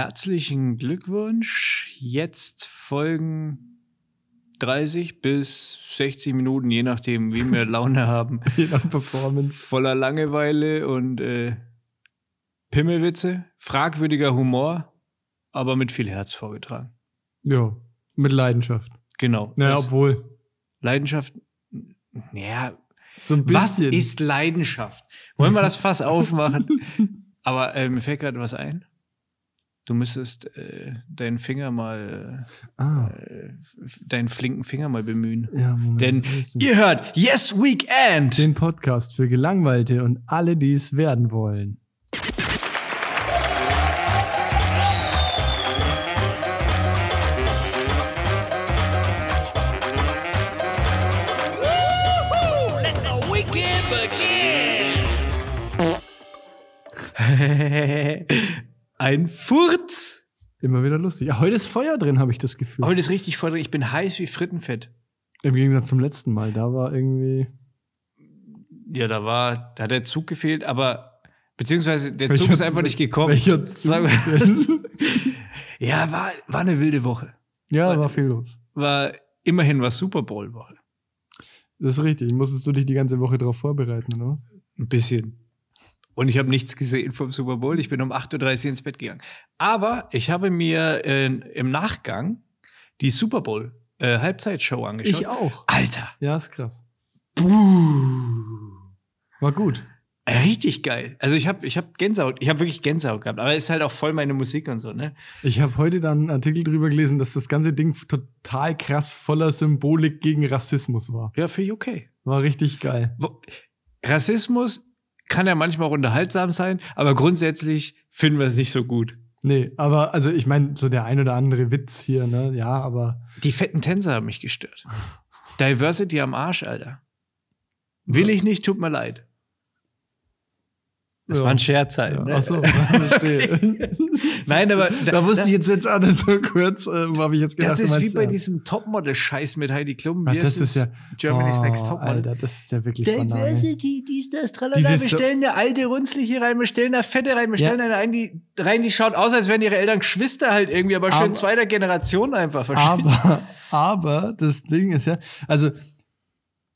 Herzlichen Glückwunsch. Jetzt folgen 30 bis 60 Minuten, je nachdem, wie wir Laune haben. Je nach Performance. Voller Langeweile und äh, Pimmelwitze, fragwürdiger Humor, aber mit viel Herz vorgetragen. Ja, mit Leidenschaft. Genau. Naja, Das- obwohl. Leidenschaft. Ja, So ein was bisschen. ist Leidenschaft? Wollen wir das Fass aufmachen? Aber äh, mir fällt gerade was ein. Du müsstest äh, deinen Finger mal, Ah, äh, deinen flinken Finger mal bemühen. ja, Moment. Denn ihr hört Yes Weekend! den Podcast für Gelangweilte und alle, die es werden wollen. Ein Furz! Immer wieder lustig. Ja, heute ist Feuer drin, habe ich das Gefühl. Heute ist richtig voll drin. Ich bin heiß wie Frittenfett. Im Gegensatz zum letzten Mal. Da war irgendwie. Ja, da war, da hat der Zug gefehlt, aber beziehungsweise der Welcher- Zug ist einfach nicht gekommen. Welcher Zug ja, war, war eine wilde Woche. ja, war viel los. War immerhin was Super Bowl Woche. Das ist richtig. Musstest du dich die ganze Woche darauf vorbereiten, oder? Ein bisschen. Und ich habe nichts gesehen vom Super Bowl. Ich bin um 8.30 Uhr ins Bett gegangen. Aber ich habe mir äh, im Nachgang die Super Bowl äh, Halbzeitshow angeschaut. Ich auch. Alter. Ja, ist krass. Buh. War gut. Richtig geil. Also ich habe ich hab Gänsehaut, ich habe wirklich Gänsehaut gehabt, aber es ist halt auch voll meine Musik und so, ne? Ich habe heute dann einen Artikel drüber gelesen, dass das ganze Ding total krass voller Symbolik gegen Rassismus war. Ja, finde ich okay. War richtig geil. Rassismus kann ja manchmal auch unterhaltsam sein, aber grundsätzlich finden wir es nicht so gut. Nee, aber also ich meine, so der ein oder andere Witz hier, ne? Ja, aber Die fetten Tänzer haben mich gestört. Diversity am Arsch, Alter. Will ich nicht, tut mir leid. Das Ja. war ein Scherz halt. ja, ne? ach so, verstehe. Nein, aber da wusste ich jetzt jetzt auch nicht so kurz, äh, habe ich jetzt gedacht, das ist wie bei ernst. diesem Topmodel-Scheiß mit Heidi Klum. Wie das ist ja Germany's oh, Next Topmodel. Alter, das ist ja wirklich. Diversity, dies, das, tralala. Wir stellen eine alte Runzliche rein, wir stellen eine Fette rein, wir Ja. stellen eine ein, die, rein, die schaut aus, als wären ihre Eltern Geschwister halt irgendwie, aber schön Aber- zweiter Generation einfach. Aber, aber das Ding ist ja, also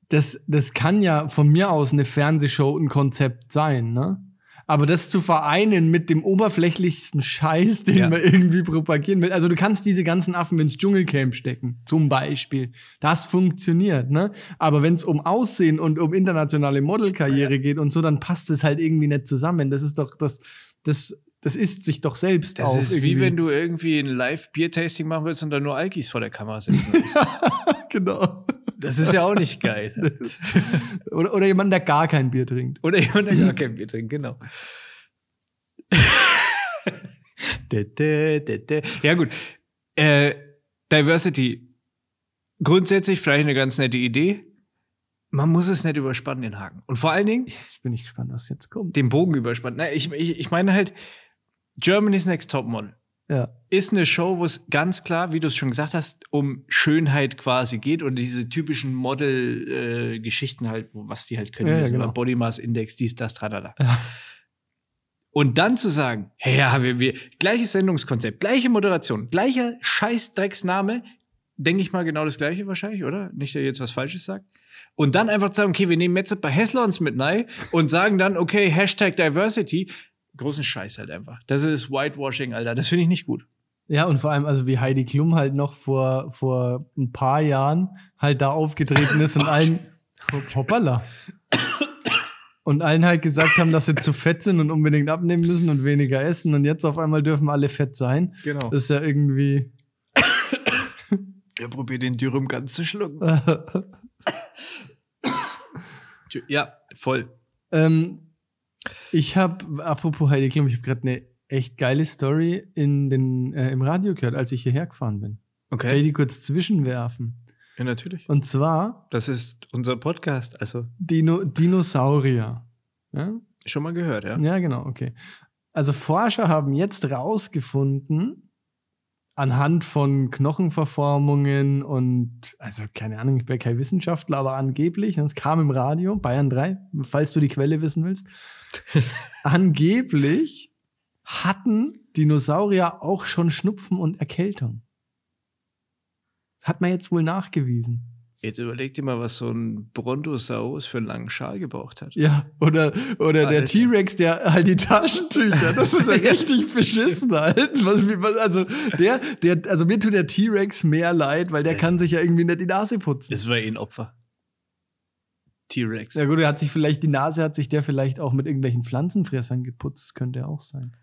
das, das kann ja von mir aus eine Fernsehshow ein Konzept sein, ne? Aber das zu vereinen mit dem oberflächlichsten Scheiß, den Ja. man irgendwie propagieren will. Also du kannst diese ganzen Affen ins Dschungelcamp stecken, zum Beispiel. Das funktioniert, ne? Aber wenn es um Aussehen und um internationale Modelkarriere geht und so, dann passt es halt irgendwie nicht zusammen. Das ist doch das, das, das ist sich doch selbst Das auf ist wie irgendwie. wenn du irgendwie ein Live-Bier-Tasting machen willst und dann nur Alkis vor der Kamera sitzen. genau. Das ist ja auch nicht geil. Oder, oder jemand, der gar kein Bier trinkt. Oder jemand, der gar kein Bier trinkt, genau. Ja, gut. Äh, Diversity. Grundsätzlich vielleicht eine ganz nette Idee. Man muss es nicht überspannen, den Haken. Und vor allen Dingen Jetzt bin ich gespannt, was jetzt kommt. den Bogen überspannen. Na, ich, ich, ich meine halt, Germany's Next Topmodel Ja. ist eine Show, wo es ganz klar, wie du es schon gesagt hast, um Schönheit quasi geht und diese typischen Model-Geschichten halt, wo, was die halt können. Ja, ja, also genau. Body Mass Index, dies, das, tralala. Und dann zu sagen, hey, ja, wir, wir, gleiches Sendungskonzept, gleiche Moderation, gleicher Scheißdrecksname, denke ich mal genau das gleiche wahrscheinlich, oder? Nicht, ihr jetzt was Falsches sagt. Und dann einfach zu sagen, okay, wir nehmen jetzt ein paar Hässlons mit rein und sagen dann, okay, Hashtag Diversity. Großen Scheiß halt einfach. Das ist Whitewashing, Alter. Das finde ich nicht gut. Ja, und vor allem, also wie Heidi Klum halt noch vor, vor ein paar Jahren halt da aufgetreten ist und allen, hoppala. Und allen halt gesagt haben, dass sie zu fett sind und unbedingt abnehmen müssen und weniger essen. Und jetzt auf einmal dürfen alle fett sein. Genau. Das ist ja irgendwie. Er probiert den Dürüm ganz zu schlucken. Ja, voll. ähm, ich habe, apropos Heidi Klum, ich habe gerade eine echt geile Story in den, äh, im Radio gehört, als ich hierher gefahren bin. Kann ich Okay. die kurz zwischenwerfen? Ja, natürlich. Und zwar Das ist unser Podcast. Also, Dino Dinosaurier. Ja? schon mal gehört, ja? ja, genau, okay. Also Forscher haben jetzt rausgefunden, anhand von Knochenverformungen und, also keine Ahnung, ich bin kein Wissenschaftler, aber angeblich, das kam im Radio, Bayern 3, falls du die Quelle wissen willst, angeblich hatten Dinosaurier auch schon Schnupfen und Erkältung. Das hat man jetzt wohl nachgewiesen. Jetzt überleg dir mal, was so ein Brontosaurus für einen langen Schal gebraucht hat. Ja, oder, oder der. T-Rex, der halt die Taschentücher, das ist ja richtig beschissen halt. Also, der, der, also mir tut der T-Rex mehr leid, weil der Es- kann sich ja irgendwie nicht die Nase putzen. Es war eh ein Opfer. T-Rex. Ja gut, er hat sich vielleicht, die Nase hat sich der vielleicht auch mit irgendwelchen Pflanzenfressern geputzt, könnte auch sein.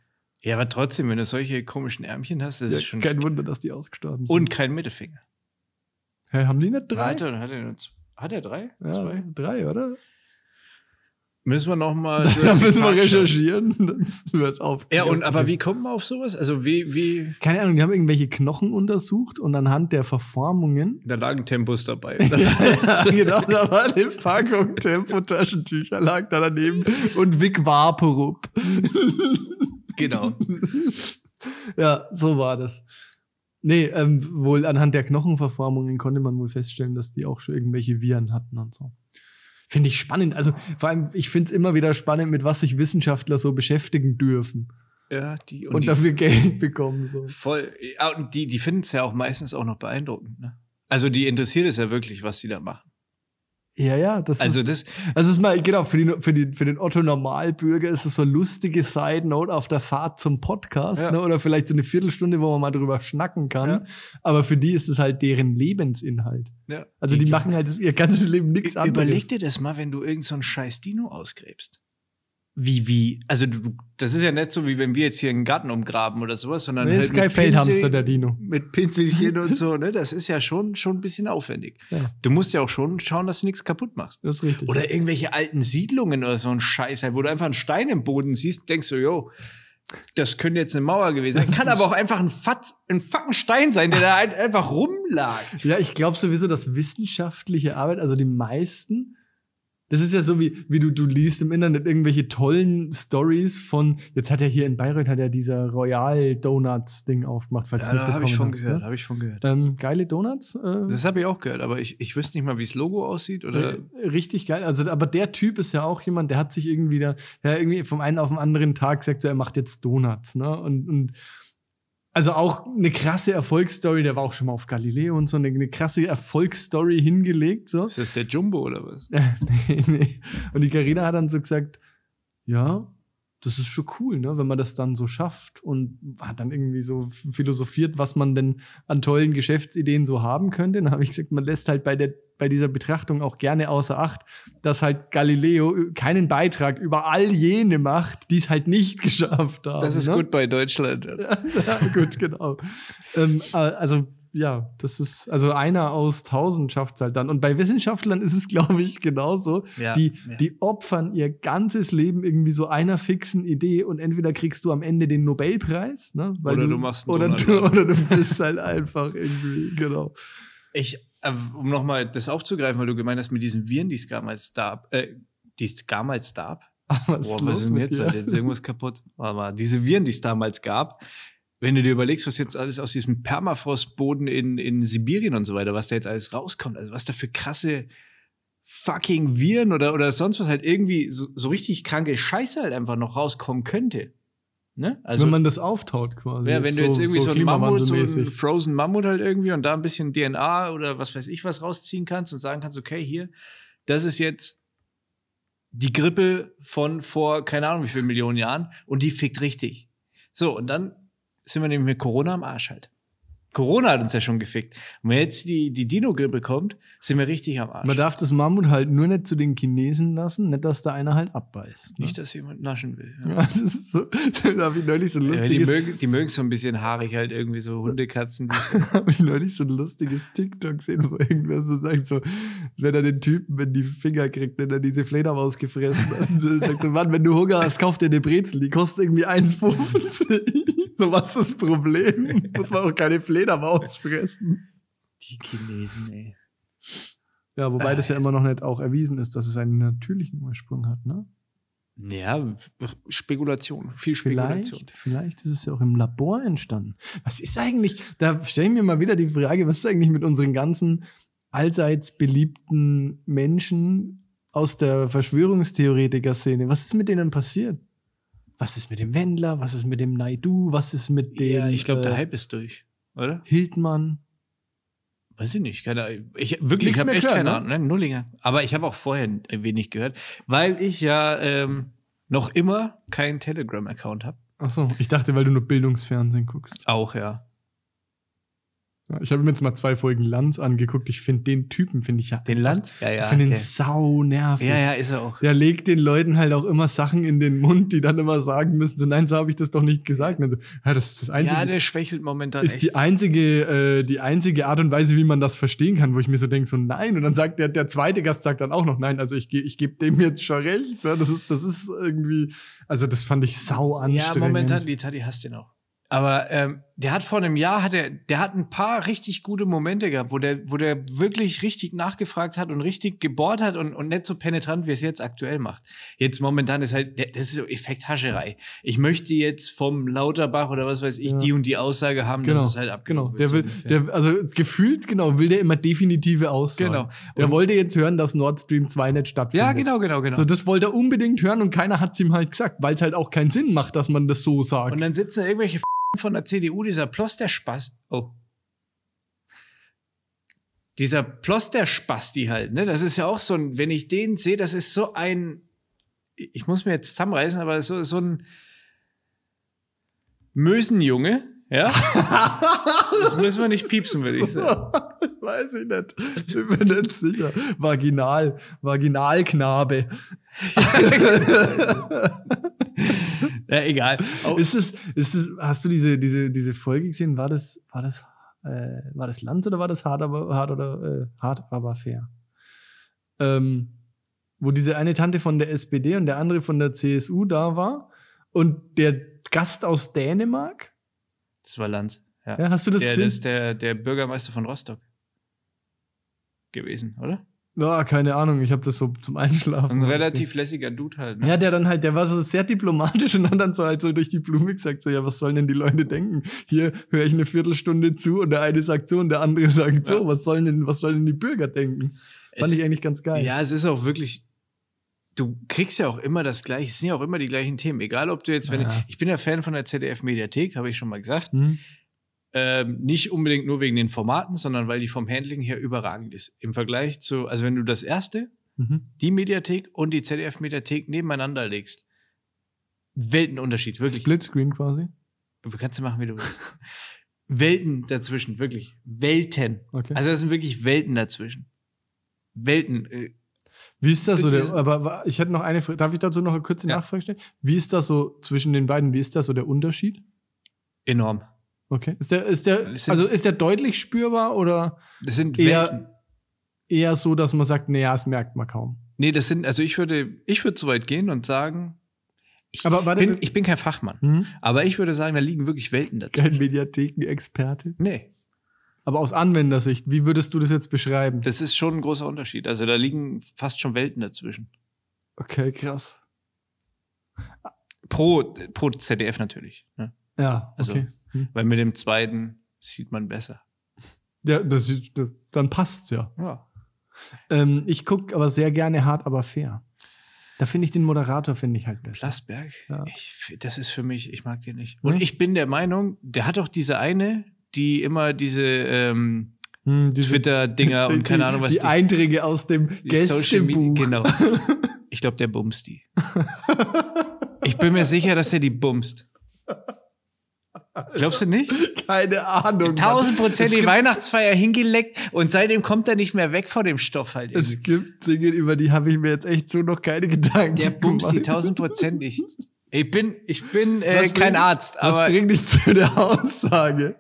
Ja, aber trotzdem, wenn du solche komischen Ärmchen hast, das Ja, ist schon. kein Wunder, dass die ausgestorben sind. Und kein Mittelfinger. Hä, haben die nicht drei? Hat er, hat er, hat er drei? ja, Zwei? drei, oder? Müssen wir nochmal. Da müssen wir recherchieren. Das wird auf. Ja, und aber wie kommt man auf sowas? Also, wie, wie. Keine Ahnung, die haben irgendwelche Knochen untersucht und anhand der Verformungen. Da lagen Tempos dabei. ja, genau, da war eine Packung Tempotaschentücher lag da daneben und Vic Vaporub. genau. Ja, so war das. Nee, ähm, wohl anhand der Knochenverformungen konnte man wohl feststellen, dass die auch schon irgendwelche Viren hatten und so. Finde ich spannend. Also vor allem, ich finde es immer wieder spannend, mit was sich Wissenschaftler so beschäftigen dürfen Ja, die. Und, und, die dafür Geld bekommen. So. voll. Ja, und die, die finden es ja auch meistens auch noch beeindruckend. Ne? Also, die interessiert es ja wirklich, was die da machen. Ja, ja, das Also, ist. das. Also ist mal, genau, für, die, für, die, für den Otto Normalbürger ist es so eine lustige Side-Note auf der Fahrt zum Podcast, Ja. ne? Oder vielleicht so eine Viertelstunde, wo man mal drüber schnacken kann. Ja. Aber für die ist es halt deren Lebensinhalt. Ja. Also die, machen halt das, ihr ganzes Leben nichts anderes. Überleg dir das mal, wenn du irgend so einen scheiß Dino ausgräbst. Wie, wie? Also, du, das ist ja nicht so, wie wenn wir jetzt hier einen Garten umgraben oder sowas, sondern. Nee, halt ist kein Feldhamster, Pinsel- der Dino. Mit Pinselchen und so, ne? Das ist ja schon, schon ein bisschen aufwendig. Ja. Du musst ja auch schon schauen, dass du nichts kaputt machst. Das ist richtig. Oder irgendwelche alten Siedlungen oder so ein Scheiß, halt, wo du einfach einen Stein im Boden siehst, denkst du, jo, das könnte jetzt eine Mauer gewesen sein. Kann aber auch einfach ein, Fatz, ein fucking Stein sein, der da einfach rumlag. Ja, ich glaube sowieso, dass wissenschaftliche Arbeit, also die meisten, das ist ja so wie, wie du, du liest im Internet irgendwelche tollen Stories von, jetzt hat er hier in Bayreuth hat er dieser Royal Donuts Ding aufgemacht, falls Ja, du da habe ich schon hast, gehört, Ne? habe ich schon gehört. Ähm, geile Donuts. Äh, Das habe ich auch gehört, aber ich, ich wüsste nicht mal, wie das Logo aussieht oder. richtig geil. Also, aber der Typ ist ja auch jemand, der hat sich irgendwie da, ja, irgendwie vom einen auf den anderen Tag gesagt, so, er macht jetzt Donuts, ne? Und, und also auch eine krasse Erfolgsstory, der war auch schon mal auf Galileo und so eine, eine krasse Erfolgsstory hingelegt, so. Ist das der Jumbo oder was? nee, nee. Und die Karina hat dann so gesagt, ja, das ist schon cool, ne, wenn man das dann so schafft und hat dann irgendwie so philosophiert, was man denn an tollen Geschäftsideen so haben könnte. Dann habe ich gesagt, man lässt halt bei der bei dieser Betrachtung auch gerne außer Acht, dass halt Galileo keinen Beitrag über all jene macht, die es halt nicht geschafft haben. Das ist ne? gut bei Deutschland. ja, gut, genau. ähm, äh, also, ja, das ist, also einer aus tausend schafft es halt dann. Und bei Wissenschaftlern ist es, glaube ich, genauso. Ja, die, ja. die opfern ihr ganzes Leben irgendwie so einer fixen Idee und entweder kriegst du am Ende den Nobelpreis, ne? Oder du machst einen oder Donald du, oder du bist halt einfach irgendwie, genau. Ich, um nochmal das aufzugreifen, weil du gemeint hast, mit diesen Viren, die es damals gab, äh, die es damals gab. Aber Boah, was ist denn jetzt? Alter? Jetzt ist irgendwas kaputt. Warte mal, diese Viren, die es damals gab, wenn du dir überlegst, was jetzt alles aus diesem Permafrostboden in, in Sibirien und so weiter, was da jetzt alles rauskommt, also was da für krasse fucking Viren oder, oder sonst was halt irgendwie so, so richtig kranke Scheiße halt einfach noch rauskommen könnte. Ne? Also, wenn man das auftaut quasi. ja, wenn du jetzt irgendwie so, ein Mammut, so ein. Frozen Mammut halt irgendwie und da ein bisschen DNA oder was weiß ich was rausziehen kannst und sagen kannst, okay, hier, das ist jetzt die Grippe von vor keine Ahnung wie vielen Millionen Jahren und die fickt richtig. So, und dann sind wir nämlich mit Corona am Arsch halt. Corona hat uns ja schon gefickt. Und wenn jetzt die, die Dino-Grippe kommt, sind wir richtig am Arsch. Man darf das Mammut halt nur nicht zu den Chinesen lassen, nicht, dass da einer halt abbeißt. Ne? Nicht, dass jemand naschen will. Ja. Ja, das ist so, da habe ich neulich so ein Ja, die, lustiges, mögen, die mögen so ein bisschen haarig halt irgendwie so Hundekatzen. Die habe ich neulich so ein lustiges TikTok gesehen, wo irgendwer so sagt, so, wenn er den Typen in die Finger kriegt, den er diese Fledermaus gefressen hat, sagt so, Mann, wenn du Hunger hast, kauf dir eine Brezel, die kostet irgendwie 1,50. so, was ist das Problem? Muss man auch keine Fledermaus fressen. die Chinesen, ey. Ja, wobei das ja immer noch nicht auch erwiesen ist, dass es einen natürlichen Ursprung hat, ne? Ja, Spekulation, viel Spekulation. Vielleicht, vielleicht ist es ja auch im Labor entstanden. Was ist eigentlich, da stelle ich mir mal wieder die Frage, was ist eigentlich mit unseren ganzen allseits beliebten Menschen aus der Verschwörungstheoretiker-Szene? Was ist mit denen passiert? was ist mit dem Wendler, was ist mit dem Naidu, was ist mit dem Ja, ich glaube, der äh, Hype ist durch, oder? Hildmann. Weiß ich nicht. Keine, Ahnung. ich wirklich, ich habe echt gehört, keine ne? Ahnung. Ne? Nullinger. Aber ich habe auch vorher wenig gehört, weil ich ja ähm, noch immer keinen Telegram-Account habe. Achso, ich dachte, weil du nur Bildungsfernsehen guckst. Auch, ja. Ich habe mir jetzt mal zwei Folgen Lanz angeguckt. Ich finde den Typen, finde ich ja. Den Land? Ja, ja. ich finde ihn der- sau nervig. ja, ja, ist er auch. Der legt den Leuten halt auch immer Sachen in den Mund, die dann immer sagen müssen, so nein, so habe ich das doch nicht gesagt. Und dann so, ja, das ist das Einzige. Ja, der schwächelt momentan ist echt. die einzige, äh, die einzige Art und Weise, wie man das verstehen kann, wo ich mir so denke, so nein. Und dann sagt der, der zweite Gast sagt dann auch noch nein. Also ich, ich gebe dem jetzt schon recht. Ne? Das ist, das ist irgendwie, also das fand ich sau anstrengend. Ja, momentan, die Tati hasst den auch. Aber ähm, der hat vor einem Jahr, hat er, der hat ein paar richtig gute Momente gehabt, wo der, wo der wirklich richtig nachgefragt hat und richtig gebohrt hat und, und nicht so penetrant, wie es jetzt aktuell macht. Jetzt momentan ist halt, das ist so Effekthascherei. Ich möchte jetzt vom Lauterbach oder was weiß ich, Ja. die und die Aussage haben, Genau, dass es halt genau. abgehoben Der will, der, also gefühlt, genau, will der immer definitive Aussagen. Genau. Der Und- wollte jetzt hören, dass Nord Stream 2 nicht stattfindet. ja, genau, genau, genau. So, das wollte er unbedingt hören und keiner hat's ihm halt gesagt, weil es halt auch keinen Sinn macht, dass man das so sagt. Und dann sitzen da irgendwelche von der CDU, dieser Ploster-Spaß. Oh. Dieser Ploster-Spasti halt, ne? Das ist ja auch so ein, wenn ich den sehe, das ist so ein, ich muss mir jetzt zusammenreißen, aber so, so ein Mösenjunge, ja? das müssen wir nicht piepsen, würde ich sagen. Weiß ich nicht. Ich bin nicht sicher. Vaginal. Vaginalknabe. Ja, egal. Oh, Ist es, ist es, hast du diese, diese, diese Folge gesehen? War das, war das, äh, war das Lanz oder war das hart, aber, hart oder, äh, hart, aber fair? Ähm, wo diese eine Tante von der SPD und der andere von der CSU da war und der Gast aus Dänemark? das war Lanz. Ja. Ja, hast du das der, gesehen? das ist der, der Bürgermeister von Rostock gewesen, oder? Ja, keine Ahnung, ich habe das so zum Einschlafen. Ein relativ lässiger Dude halt. Ne? Ja, der dann halt, der war so sehr diplomatisch und hat dann so halt so durch die Blume gesagt, so, ja, was sollen denn die Leute denken? Hier höre ich eine Viertelstunde zu und der eine sagt so und der andere sagt so. Ja. Was sollen denn, was sollen denn die Bürger denken? Fand Es- ich eigentlich ganz geil. Ja, es ist auch wirklich. Du kriegst ja auch immer das gleiche, es sind ja auch immer die gleichen Themen. Egal, ob du jetzt, wenn Ja. ich bin ja Fan von der ZDF-Mediathek, habe ich schon mal gesagt. Hm? Ähm, nicht unbedingt nur wegen den Formaten, sondern weil die vom Handling her überragend ist. Im Vergleich zu, also wenn du das erste, Mhm. die Mediathek und die ZDF-Mediathek nebeneinander legst, Weltenunterschied, wirklich. Splitscreen quasi. Du kannst du machen, wie du willst. Welten dazwischen, wirklich. Welten. Okay. Also das sind wirklich Welten dazwischen. Welten. äh, Wie ist das so? Der, aber ich hätte noch eine Frage. Darf ich dazu noch eine kurze Ja. Nachfrage stellen? Wie ist das so zwischen den beiden? Wie ist das so der Unterschied? Enorm. Okay. Ist der, ist der, also ist der deutlich spürbar oder Das sind Eher- eher so, dass man sagt, naja, das merkt man kaum? Nee, das sind, also ich würde, ich würde so weit gehen und sagen, ich, Aber warte, bin, ich bin kein Fachmann, Hm? aber ich würde sagen, da liegen wirklich Welten dazu. Kein Mediatheken-Experte. Nee, Aber aus Anwendersicht, wie würdest du das jetzt beschreiben? das ist schon ein großer Unterschied. Also da liegen fast schon Welten dazwischen. Okay, krass. Pro, pro ZDF natürlich. Ne? Ja, Also- okay. Hm. Weil mit dem zweiten sieht man besser. Ja, das dann passt's ja. Ja. Ähm, ich gucke aber sehr gerne hart, aber fair. Da finde ich den Moderator, finde ich halt besser. Plasberg, Ja. ich, das ist für mich, ich mag den nicht. Und Hm? ich bin der Meinung, der hat doch diese eine, die immer diese ähm, Hm, diese- Twitter-Dinger und keine Ahnung was Die Einträge aus dem Die Gästebuch. genau. Ich glaube, der bumst die. Ich bin mir sicher, dass der die bumst. Glaubst du nicht? Keine Ahnung. Mann. Tausend Prozent Es die gibt- Weihnachtsfeier hingeleckt und seitdem kommt er nicht mehr weg von dem Stoff halt. irgendwie. Es gibt Dinge, über die habe ich mir jetzt echt so noch keine Gedanken Der bumst die tausendprozentig. Ich bin, ich bin äh, Was kein Arzt, Was aber bringt dich zu der Aussage?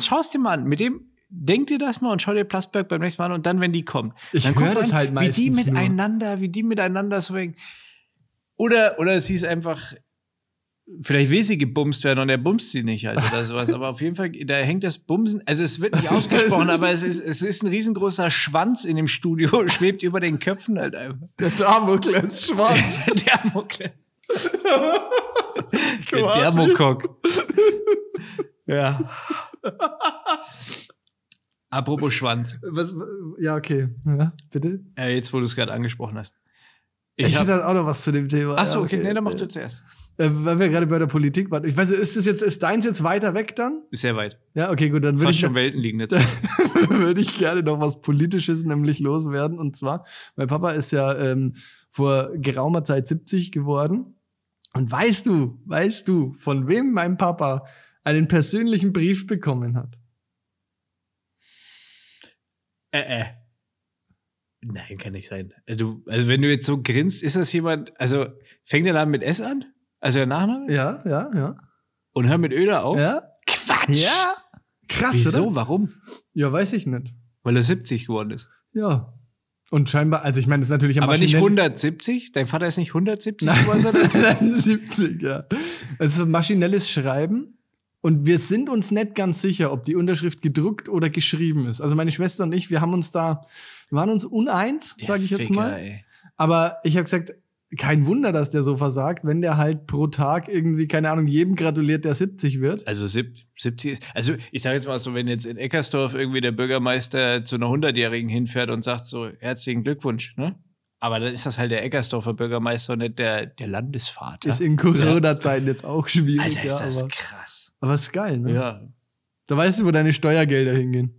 schau es dir mal an. Mit dem, denk dir das mal und schau dir Plasberg beim nächsten Mal an und dann, wenn die kommen. Ich dann hör guck mal das an, halt Wie die meistens nur. miteinander, wie die miteinander so wegen. Oder, oder sie ist einfach, vielleicht will sie gebumst werden und er bumst sie nicht halt oder sowas. aber auf jeden Fall, da hängt das Bumsen, also es wird nicht ausgesprochen, aber es ist, es ist ein riesengroßer Schwanz in dem Studio, schwebt über den Köpfen halt einfach. Der Damokles Schwanz. Der Mokle. Der Quasi. Dermokok. ja. Apropos Schwanz. Was, ja, okay. Ja, bitte. Äh, jetzt, wo du es gerade angesprochen hast. Ich, Ich hab- hätte auch noch was zu dem Thema. Ach so, Ja, okay, nee, dann mach du zuerst. Äh, weil wir gerade bei der Politik waren. Ich weiß, ist das jetzt, ist deins jetzt weiter weg dann? Ist sehr weit. Ja, okay, gut, dann würde ich, schon Welten liegen jetzt. würde ich gerne noch was Politisches nämlich loswerden. Und zwar, mein Papa ist ja ähm, vor geraumer Zeit 70 geworden. Und weißt du, weißt du, von wem mein Papa einen persönlichen Brief bekommen hat? Äh, äh. Nein, kann nicht sein. Also, du, also wenn du jetzt so grinst, ist das jemand, also fängt der Name mit S an? Also der Nachname? Ja, ja, ja. Und hört mit Öder auf? Ja? Quatsch! Ja? Krass, Wieso? oder? Warum? Ja, weiß ich nicht. Weil er 70 geworden ist. Ja. Und scheinbar, also ich meine, das ist natürlich am Aber nicht maschinellsten- 170? Dein Vater ist nicht 170 Nein, geworden? sondern- nein, 70, ja. Also maschinelles Schreiben. Und wir sind uns nicht ganz sicher, ob die Unterschrift gedruckt oder geschrieben ist. Also meine Schwester und ich, wir haben uns da, wir waren uns uneins, sage ich jetzt Ficker, mal. ey. Aber ich habe gesagt, kein Wunder, dass der so versagt, wenn der halt pro Tag irgendwie, keine Ahnung, jedem gratuliert, der 70 wird. Also sieb- 70 ist, also ich sage jetzt mal so, wenn jetzt in Eckersdorf irgendwie der Bürgermeister zu einer 100-Jährigen hinfährt und sagt so, herzlichen Glückwunsch, ne? Aber dann ist das halt der Eckersdorfer Bürgermeister und nicht der, der Landesvater. Ist in Corona-Zeiten jetzt auch schwierig. Alter, ist ja, das aber, krass. aber ist geil, ne? Ja. Da weißt du, wo deine Steuergelder hingehen.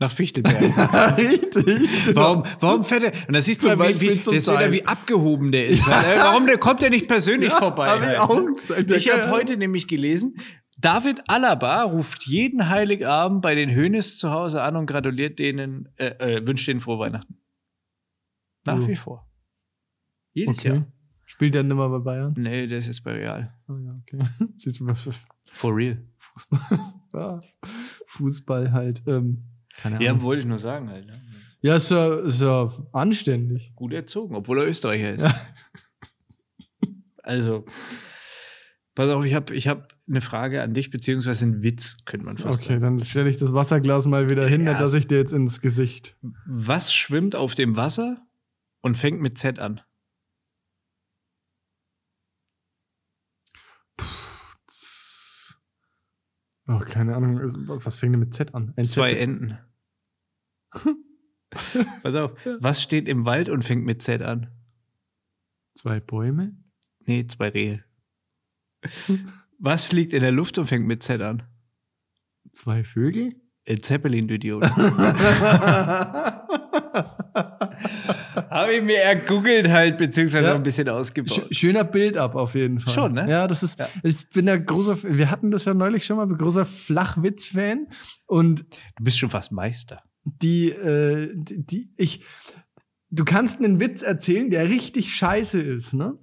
Nach Fichtelberg. Richtig. Warum, warum fährt er? Und das siehst du mal, wie, wie, das wieder, wie abgehoben der ist. Halt. Warum der kommt der nicht persönlich vorbei? Hab ich auch gesagt. Ich Der habe heute nämlich gelesen, David Alaba ruft jeden Heiligabend bei den Hönes zu Hause an und gratuliert denen, äh, äh, wünscht denen frohe Weihnachten. Nach Oh. wie vor. Jedes Okay. Jahr. Spielt der nimmer bei Bayern? Nee, das ist bei Real. Oh ja, okay. For real. Fußball, ja, Fußball halt. Ähm, keine Ja, Ahnung. wollte ich nur sagen halt. Ne? Ja, ist ja, ist ja anständig. Gut erzogen, obwohl er Österreicher ist. Ja. Also, pass auf, ich habe ich hab eine Frage an dich, beziehungsweise einen Witz, könnte man fast Okay, sagen. dann stelle ich das Wasserglas mal wieder hin, Ja. dass ich dir jetzt ins Gesicht. Was schwimmt auf dem Wasser und fängt mit Z an? Oh, keine Ahnung. Was fängt denn mit Z an? Ein Zwei Zettel. Enten. Pass auf, was steht im Wald und fängt mit Z an? Zwei Bäume? Nee, zwei Rehe. Was fliegt in der Luft und fängt mit Z an? Zwei Vögel? Ein Zeppelin, du Idiot. Habe ich mir ergoogelt halt, beziehungsweise Ja. auch ein bisschen Sch ausgebaut. schöner Bild ab auf jeden Fall. Schon, ne? Ja, das ist, Ja. ich bin ja großer, wir hatten das ja neulich schon mal, bin großer Flachwitz-Fan und Du bist schon fast Meister. Die, äh, die, die, ich, du kannst einen Witz erzählen, der richtig scheiße ist, ne?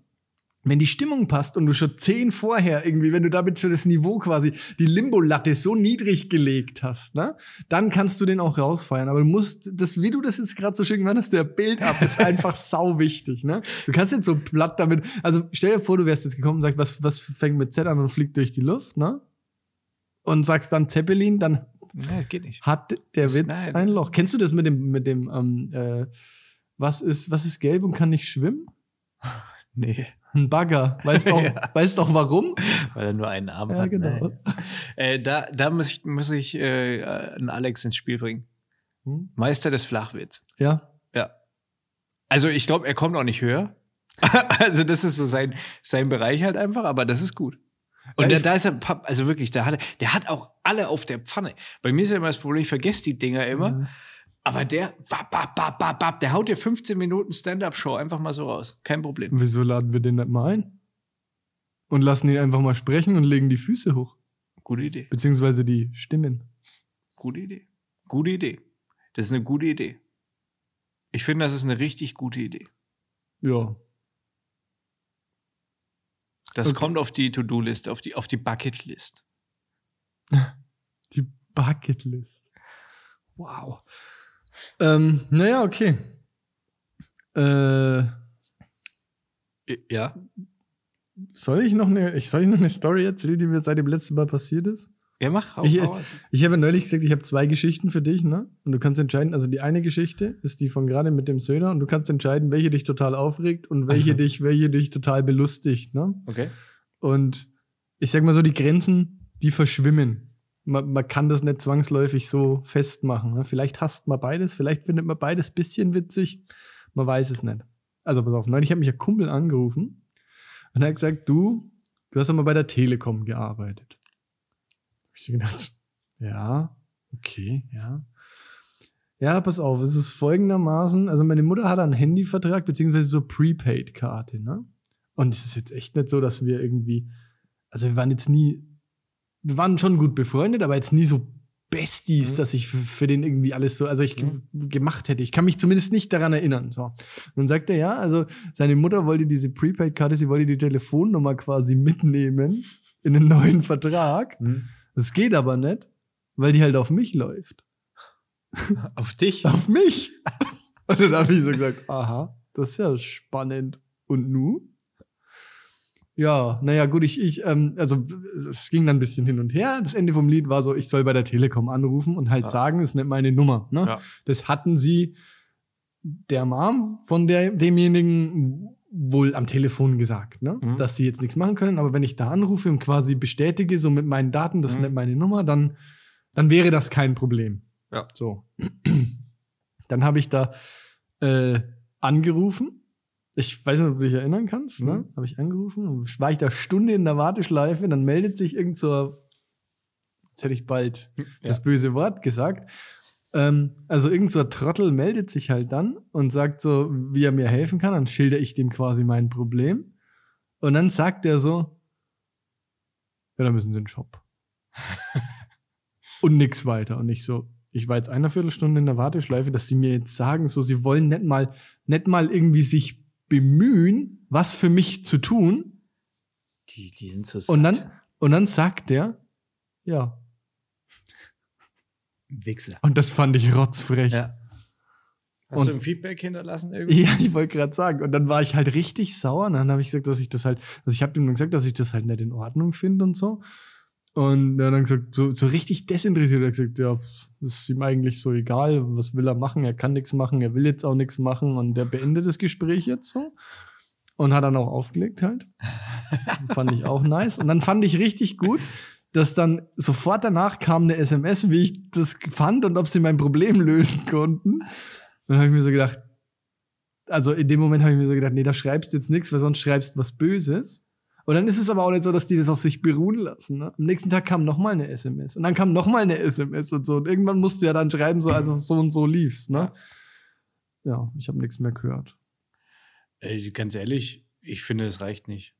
Wenn die Stimmung passt und du schon zehn vorher irgendwie, wenn du damit schon das Niveau quasi, die Limbo-Latte so niedrig gelegt hast, ne? Dann kannst du den auch rausfeiern. Aber du musst, das, wie du das jetzt gerade so schön gemacht hast, der Bild ab ist einfach sau wichtig, ne? Du kannst jetzt so platt damit, also stell dir vor, du wärst jetzt gekommen und sagst, was, was fängt mit Z an und fliegt durch die Luft, ne? Und sagst dann Zeppelin, dann Nee, das geht nicht. hat der Das- Witz nein. ein Loch. Kennst du das mit dem, mit dem, ähm, äh, was ist, was ist gelb und kann nicht schwimmen? Nee, Ein Bagger. Weißt auch, Ja. weißt auch warum? weil er nur einen Arm Ja, hat. genau. Äh, da da muss ich, muss ich äh, einen Alex ins Spiel bringen. Hm? Meister des Flachwitz. Ja. Ja. Also ich glaube, er kommt auch nicht höher. also das ist so sein, sein Bereich halt einfach, aber das ist gut. Und Ja, da, da ist er, also wirklich, da hat er, der hat auch alle auf der Pfanne. Bei mir ist ja immer das Problem, ich vergesse die Dinger immer. Aber der, wap, wap, wap, wap, der haut dir 15 Minuten Stand-Up-Show einfach mal so raus. Kein Problem. Wieso laden wir den nicht mal ein? Und lassen ihn einfach mal sprechen und legen die Füße hoch. Gute Idee. Beziehungsweise die Stimmen. Gute Idee. Gute Idee. Das ist eine gute Idee. Ich finde, das ist eine richtig gute Idee. Ja. Das Okay. kommt auf die To-Do-Liste, auf die, auf die Bucket-List. Die Bucketlist. Wow. Ähm, naja, okay. Äh, Ja. soll ich noch eine, ich soll ich noch eine Story erzählen, die mir seit dem letzten Mal passiert ist? Ja, mach. Hau, Ich-. Ich habe neulich gesagt, ich habe zwei Geschichten für dich, ne? Und du kannst entscheiden, also die eine Geschichte ist die von gerade mit dem Söder und du kannst entscheiden, welche dich total aufregt und welche dich, welche dich total belustigt, ne? Okay. Und ich sag mal so, die Grenzen, die verschwimmen. Man, man kann das nicht zwangsläufig so festmachen. Ne? Vielleicht hasst man beides, vielleicht findet man beides bisschen witzig. Man weiß es nicht. also pass auf, neulich hat mich ein Kumpel angerufen und er hat gesagt, du, du hast doch mal bei der Telekom gearbeitet. Hab Ich so gedacht, ja, okay, ja. Ja, pass auf, es ist folgendermaßen, also meine Mutter hat einen Handyvertrag, beziehungsweise so Prepaid-Karte, ne? Und es ist jetzt echt nicht so, dass wir irgendwie, also wir waren jetzt nie, wir waren schon gut befreundet, aber jetzt nie so Besties, Mhm. dass ich für, den irgendwie alles so, also ich Mhm. gemacht hätte. Ich kann mich zumindest nicht daran erinnern. So. Und dann sagt er, ja, also seine Mutter wollte diese Prepaid-Karte, sie wollte die Telefonnummer quasi mitnehmen in einen neuen Vertrag. Das geht aber nicht, weil die halt auf mich läuft. Auf dich? Auf mich! Und dann habe ich so gesagt, aha, das ist ja spannend. Und nu? Ja, naja, gut, ich, ich, ähm, also es ging dann ein bisschen hin und her. Das Ende vom Lied war so, ich soll bei der Telekom anrufen und halt Ja. sagen, ist nicht meine Nummer. Ne? Ja. Das hatten sie der Mom von der, demjenigen wohl am Telefon gesagt, ne? Mhm. dass sie jetzt nichts machen können. Aber wenn ich da anrufe und quasi bestätige, so mit meinen Daten, das ist Mhm. nicht meine Nummer, dann, dann wäre das kein Problem. Ja. So. Dann habe ich da äh, angerufen. Ich weiß nicht, ob du dich erinnern kannst. Ne? Mhm. Habe ich angerufen. War ich da Stunde in der Warteschleife. Dann meldet sich irgend so, jetzt hätte ich bald das böse Wort gesagt. Ähm, also irgend so ein Trottel meldet sich halt dann und sagt so, wie er mir helfen kann. Dann schilder ich dem quasi mein Problem. Und dann sagt er so, ja, dann müssen sie in den Shop. und nix weiter. Und ich so, ich war jetzt eine Viertelstunde in der Warteschleife, dass sie mir jetzt sagen, so, sie wollen nicht mal, nicht mal irgendwie sich bemühen, was für mich zu tun. Die, die sind so Und satt. dann, und dann sagt der, ja. Wichser. Und das fand ich rotzfrech. Ja. Hast Und- du ein Feedback hinterlassen irgendwie? Ja, ich wollte gerade sagen. Und dann war ich halt richtig sauer. Und dann habe ich gesagt, dass ich das halt, also ich habe ihm gesagt, dass ich das halt nicht in Ordnung finde und so. Und er hat dann gesagt, so, so richtig desinteressiert. Er hat gesagt, ja, ist ihm eigentlich so egal, was will er machen? Er kann nichts machen, er will jetzt auch nichts machen. Und der beendet das Gespräch jetzt so. Und hat dann auch aufgelegt halt. fand ich auch nice. Und dann fand ich richtig gut, dass dann sofort danach kam eine SMS, wie ich das fand und ob sie mein Problem lösen konnten. Und dann habe ich mir so gedacht, also in dem Moment habe ich mir so gedacht, nee, da schreibst du jetzt nichts, weil sonst schreibst du was Böses. Und dann ist es aber auch nicht so, dass die das auf sich beruhen lassen. Ne? Am nächsten Tag kam noch mal eine SMS und dann kam noch mal eine SMS und so. Und irgendwann musst du ja dann schreiben, so also so und so lief's. Ne? Ja, ich habe nichts mehr gehört. Ey, ganz ehrlich, ich finde, das reicht nicht.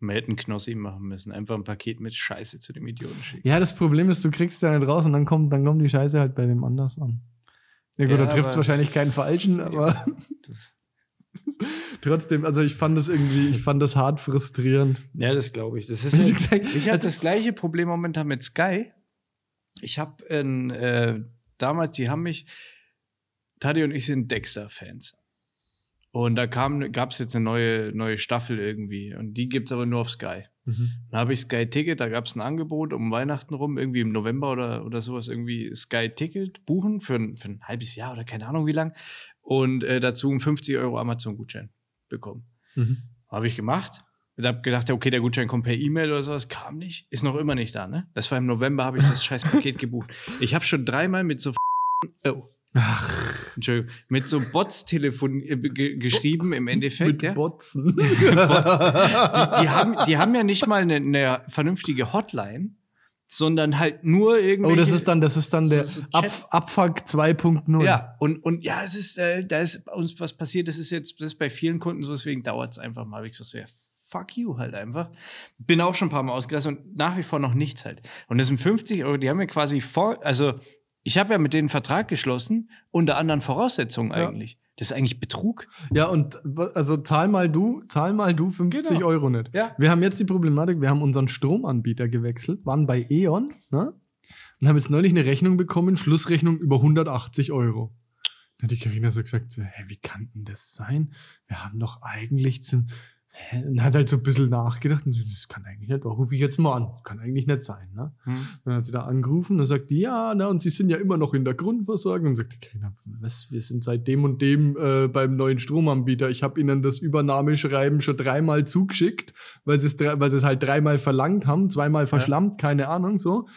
Man hätte einen Knossi machen müssen. Einfach ein Paket mit Scheiße zu dem Idioten schicken. Ja, das Problem ist, du kriegst ja nicht raus und dann kommt, dann kommt die Scheiße halt bei wem anders an. Ja gut, Ja, da trifft es wahrscheinlich keinen Falschen, aber trotzdem, also ich fand das irgendwie, ich fand das hart frustrierend. Ja, das glaube ich. Das ist halt, gesagt, ich habe also- das gleiche Problem momentan mit Sky. Ich habe äh, damals, die haben mich, Tadi und ich sind Dexter-Fans. Und da gab es jetzt eine neue, neue Staffel irgendwie. Und die gibt es aber nur auf Sky. Mhm. Dann habe ich Sky Ticket, da gab es ein Angebot um Weihnachten rum, irgendwie im November oder, oder sowas, irgendwie Sky Ticket buchen für ein, für ein halbes Jahr oder keine Ahnung wie lang. Und äh, dazu einen 50 Euro Amazon-Gutschein bekommen. Mhm. Habe ich gemacht. Ich habe gedacht, okay, der Gutschein kommt per E-Mail oder sowas, kam nicht. Ist noch immer nicht da, ne? Das war im November, habe ich das scheiß Paket gebucht. Ich habe schon dreimal mit so oh, Ach, Entschuldigung, mit so Bots telefon äh, ge geschrieben im Endeffekt. mit ja? Botzen. die, die, haben, die haben ja nicht mal eine, eine vernünftige Hotline, sondern halt nur irgendwie. oh, das ist dann, das ist dann So- der so Ab, Chat- Abfuck 2.0. Ja, und, und ja, es ist, äh, da ist uns was passiert, das ist jetzt das ist bei vielen Kunden so, deswegen dauert es einfach mal. Hab Ich so, ja, fuck you halt einfach. Bin auch schon ein paar Mal ausgerastet und nach wie vor noch nichts halt. Und das sind 50 Euro, die haben mir quasi vor, also ich habe ja mit denen einen Vertrag geschlossen, unter anderen Voraussetzungen Ja. eigentlich. Das ist eigentlich Betrug. Ja, und also zahl mal du, zahl mal du 50 Genau. Euro nicht. Ja. Wir haben jetzt die Problematik, wir haben unseren Stromanbieter gewechselt, waren bei E.ON, ne? Und haben jetzt neulich eine Rechnung bekommen, Schlussrechnung über 180 Euro. Dann hat die Karina so gesagt, so, hä, wie kann denn das sein? Wir haben doch eigentlich zum? Und hat halt so ein bisschen nachgedacht und so, das kann eigentlich nicht, da rufe ich jetzt mal an. Kann eigentlich nicht sein, ne? Dann hat sie da angerufen und sagt ja, na, und sie sind ja immer noch in der Grundversorgung. Und sagt die Karina, was, wir sind seit dem und dem äh, beim neuen Stromanbieter. Ich habe ihnen das Übernahmeschreiben schon dreimal zugeschickt, weil sie es drei- weil sie es halt dreimal verlangt haben, zweimal verschlammt, keine Ahnung, so.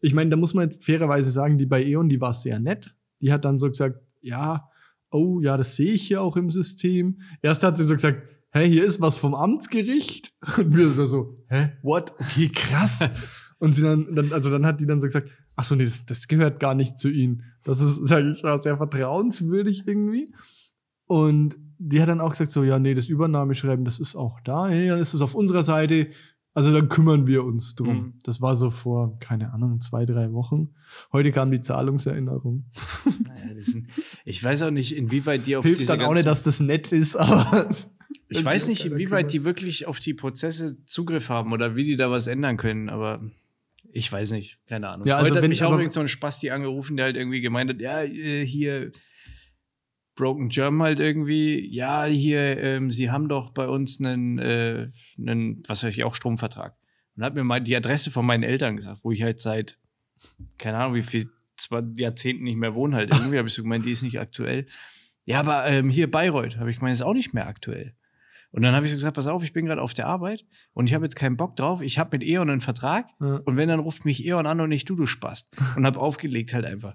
Ich meine, da muss man jetzt fairerweise sagen, die bei E.ON, die war sehr nett. Die hat dann so gesagt, ja, oh ja, das sehe ich hier auch im System. Erst hat sie so gesagt, hä, hier ist was vom Amtsgericht. Und wir so, so hä, what? Okay, krass. Und sie dann, dann, also dann hat die dann so gesagt, ach so, nee, das, das gehört gar nicht zu ihnen. Das ist, sage ich, ja, sehr vertrauenswürdig irgendwie. Und die hat dann auch gesagt, so, ja, nee, das Übernahmeschreiben, das ist auch da. Nee, dann ist es auf unserer Seite. Also dann kümmern wir uns drum. Mhm. Das war so vor, keine Ahnung, zwei, drei Wochen. Heute kam die Zahlungserinnerung. Naja, sind, ich weiß auch nicht, inwieweit die auf Hilft diese dann auch nicht, dass das nett ist, aber. Ich weiß nicht, inwieweit die wirklich auf die Prozesse Zugriff haben oder wie die da was ändern können, aber ich weiß nicht, keine Ahnung. Ja, also Heute hat wenn- mich auch so ein Spasti angerufen, der halt irgendwie gemeint hat, ja, äh, hier Broken German halt irgendwie, ja, hier, ähm, sie haben doch bei uns einen, äh, einen, was weiß ich, auch Stromvertrag. Und hat mir mal die Adresse von meinen Eltern gesagt, wo ich halt seit, keine Ahnung, wie viel, zwei Jahrzehnten nicht mehr wohne halt. Irgendwie habe ich so gemeint, die ist nicht aktuell. Ja, aber ähm, hier Bayreuth, habe ich gemeint, ist auch nicht mehr aktuell. Und dann habe ich so gesagt, pass auf, ich bin gerade auf der Arbeit und ich habe jetzt keinen Bock drauf. Ich habe mit E.ON einen Vertrag Ja. und wenn, dann ruft mich E.ON an und nicht du, du Spast. Und habe aufgelegt halt einfach.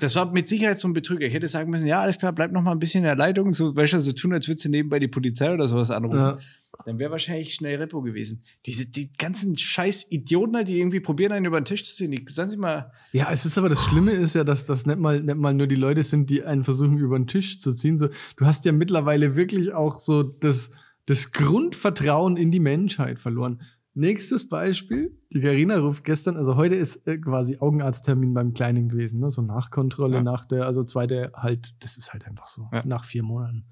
Das war mit Sicherheit so ein Betrüger. Ich hätte sagen müssen, ja, alles klar, bleib noch mal ein bisschen in der Leitung. So, weißt du, so tun, als würdest du nebenbei die Polizei oder sowas anrufen. Ja. Dann wäre wahrscheinlich schnell Repo gewesen. Diese, die ganzen scheiß Idioten, halt, die irgendwie probieren, einen über den Tisch zu ziehen. Die, sagen Sie mal, Ja, es ist aber das Schlimme ist ja, dass das nicht mal, nicht mal nur die Leute sind, die einen versuchen, über den Tisch zu ziehen. So, du hast ja mittlerweile wirklich auch so das, das Grundvertrauen in die Menschheit verloren. Nächstes Beispiel. Die Karina ruft gestern, also heute ist äh, quasi Augenarzttermin beim Kleinen gewesen, ne? so Nachkontrolle Ja. nach der, also zweite halt, das ist halt einfach so, Ja. nach vier Monaten.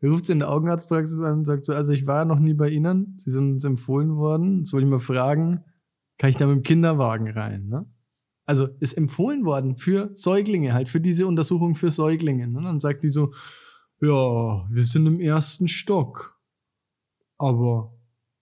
Er ruft sie in der Augenarztpraxis an und sagt so, also ich war noch nie bei Ihnen, Sie sind uns empfohlen worden. Jetzt wollte ich mal fragen, kann ich da mit dem Kinderwagen rein? Ne? Also ist empfohlen worden für Säuglinge, halt für diese Untersuchung für Säuglinge. Ne? Dann sagt die so, ja, wir sind im ersten Stock. Aber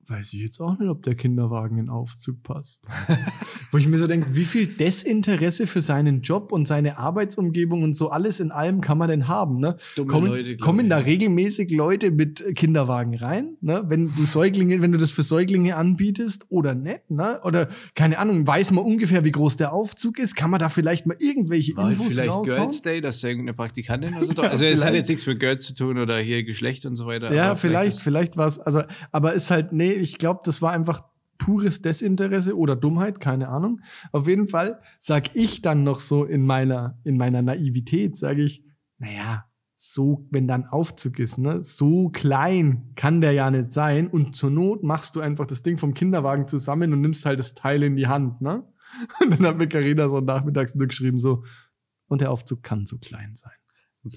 weiß ich jetzt auch nicht, ob der Kinderwagen in Aufzug passt. Wo ich mir so denke, wie viel Desinteresse für seinen Job und seine Arbeitsumgebung und so alles in allem kann man denn haben, ne? dumme kommen, Leute. kommen da regelmäßig Leute mit Kinderwagen rein, ne? Wenn du Säuglinge, wenn du das für Säuglinge anbietest oder nicht, ne? Oder keine Ahnung, weiß man ungefähr, wie groß der Aufzug ist? Kann man da vielleicht mal irgendwelche War Infos vielleicht raushauen? Girls Day, dass da irgendeine Praktikantin oder so. Ja, also es hat vielleicht. jetzt nichts mit Girls zu tun oder hier Geschlecht und so weiter. Ja, vielleicht, ist- vielleicht war es, also, aber ist halt, nee, ich glaube, das war einfach pures Desinteresse oder Dummheit, keine Ahnung. Auf jeden Fall sag ich dann noch so in meiner, in meiner Naivität, sage ich, naja, so, wenn dann Aufzug ist, ne, so klein kann der ja nicht sein. Und zur Not machst du einfach das Ding vom Kinderwagen zusammen und nimmst halt das Teil in die Hand, ne? Und dann hat mir Carina so nachmittags nur geschrieben, so, und der Aufzug kann so klein sein.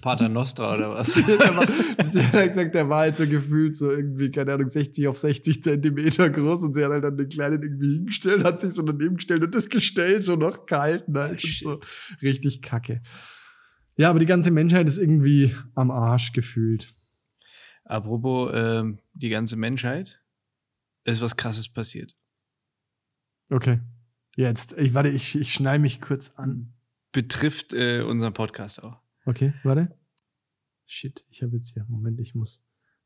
Pater Nostra oder was? Sie hat halt gesagt, der war halt so gefühlt so irgendwie, keine Ahnung, 60 auf 60 Zentimeter groß und sie hat halt dann den Kleinen irgendwie hingestellt, hat sich so daneben gestellt und das Gestell so noch gehalten. Halt und shit. so. Richtig kacke. Ja, aber die ganze Menschheit ist irgendwie am Arsch gefühlt. Apropos ähm, die ganze Menschheit, ist was krasses passiert. Okay. Jetzt, ich warte, ich, ich schnall mich kurz an. Betrifft äh, unseren Podcast auch. Okay, warte. Shit, ich habe jetzt hier, Moment, ich muss,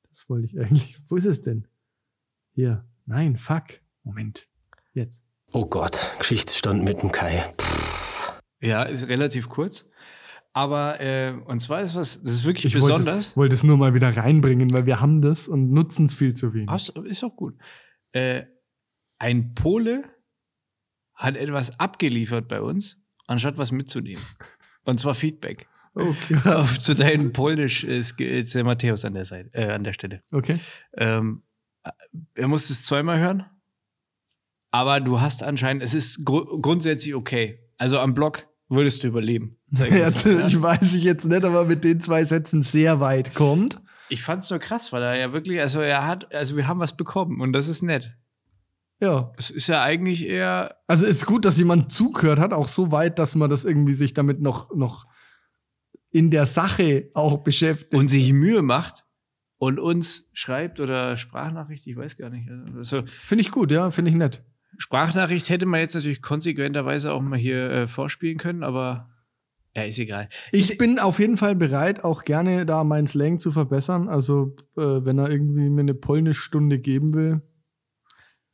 das wollte ich eigentlich, wo ist es denn? Hier, nein, fuck, Moment, jetzt. Oh Gott, Geschichtsstand mit dem Kai. Ja, ist relativ kurz. Aber, äh, und zwar ist was, das ist wirklich Ich wollte besonders. es, wollte es nur mal wieder reinbringen, weil wir haben das und nutzen es viel zu wenig. Abs- Ist auch gut. Äh, ein Pole hat etwas abgeliefert bei uns, anstatt was mitzunehmen. Und zwar Feedback. Krass. Auf, zu deinen Polnisch äh, Skills, der Matthäus an der Seite, äh, an der Stelle. Okay. Ähm, er musste es zweimal hören, aber du hast anscheinend, es ist gru grundsätzlich okay. Also am Block würdest du überleben. Jetzt, mal, ja. ich weiß ich jetzt nicht, aber mit den zwei Sätzen sehr weit kommt. Ich fand's nur krass, weil er ja wirklich, also er hat, also wir haben was bekommen und das ist nett. Ja. Es ist ja eigentlich eher, Also ist gut, dass jemand zugehört hat, auch so weit, dass man das irgendwie sich damit noch, noch in der Sache auch beschäftigt. und sich Mühe macht und uns schreibt oder Sprachnachricht, ich weiß gar nicht. Also Finde ich gut, ja, finde ich nett. Sprachnachricht hätte man jetzt natürlich konsequenterweise auch mal hier äh, vorspielen können, aber ja, ist egal. Ich bin auf jeden Fall bereit, auch gerne da meinen Slang zu verbessern. Also, äh, wenn er irgendwie mir eine Polnischstunde geben will.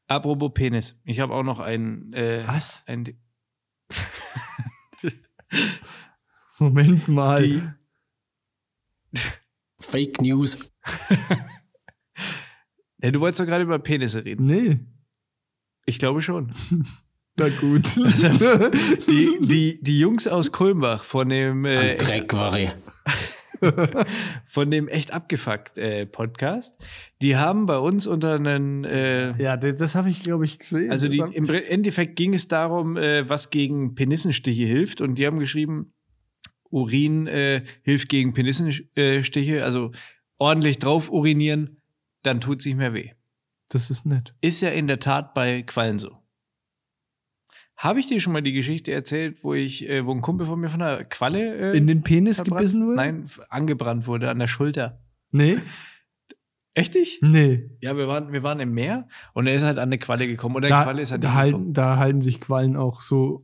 Apropos Penis, ich habe auch noch einen. Äh, Was? Ein, Moment mal. die, Fake News. Ja, du wolltest doch gerade über Penisse reden. Nee. Ich glaube schon. Na gut. Die, die, die Jungs aus Kulmbach von dem, äh, Dreck war ich. von dem echt abgefuckt äh, Podcast, die haben bei uns unter einen äh, ja, das, das habe ich, glaube ich, gesehen. Also die, im Endeffekt ging es darum, äh, was gegen Penissenstiche hilft. Und die haben geschrieben, Urin äh, hilft gegen Penissenstiche. Also ordentlich drauf urinieren, dann tut es nicht mehr weh. das ist nett. Ist ja in der Tat bei Quallen so. Habe ich dir schon mal die Geschichte erzählt, wo ich, äh, wo ein Kumpel von mir von einer Qualle äh, In den Penis verbrannt- gebissen wurde? Nein, angebrannt wurde an der Schulter. Nee? Echt nicht? Nee. Ja, wir waren, wir waren im Meer und er ist halt an eine Qualle gekommen. Oder Da, Qualle ist halt da, halten, da halten sich Quallen auch so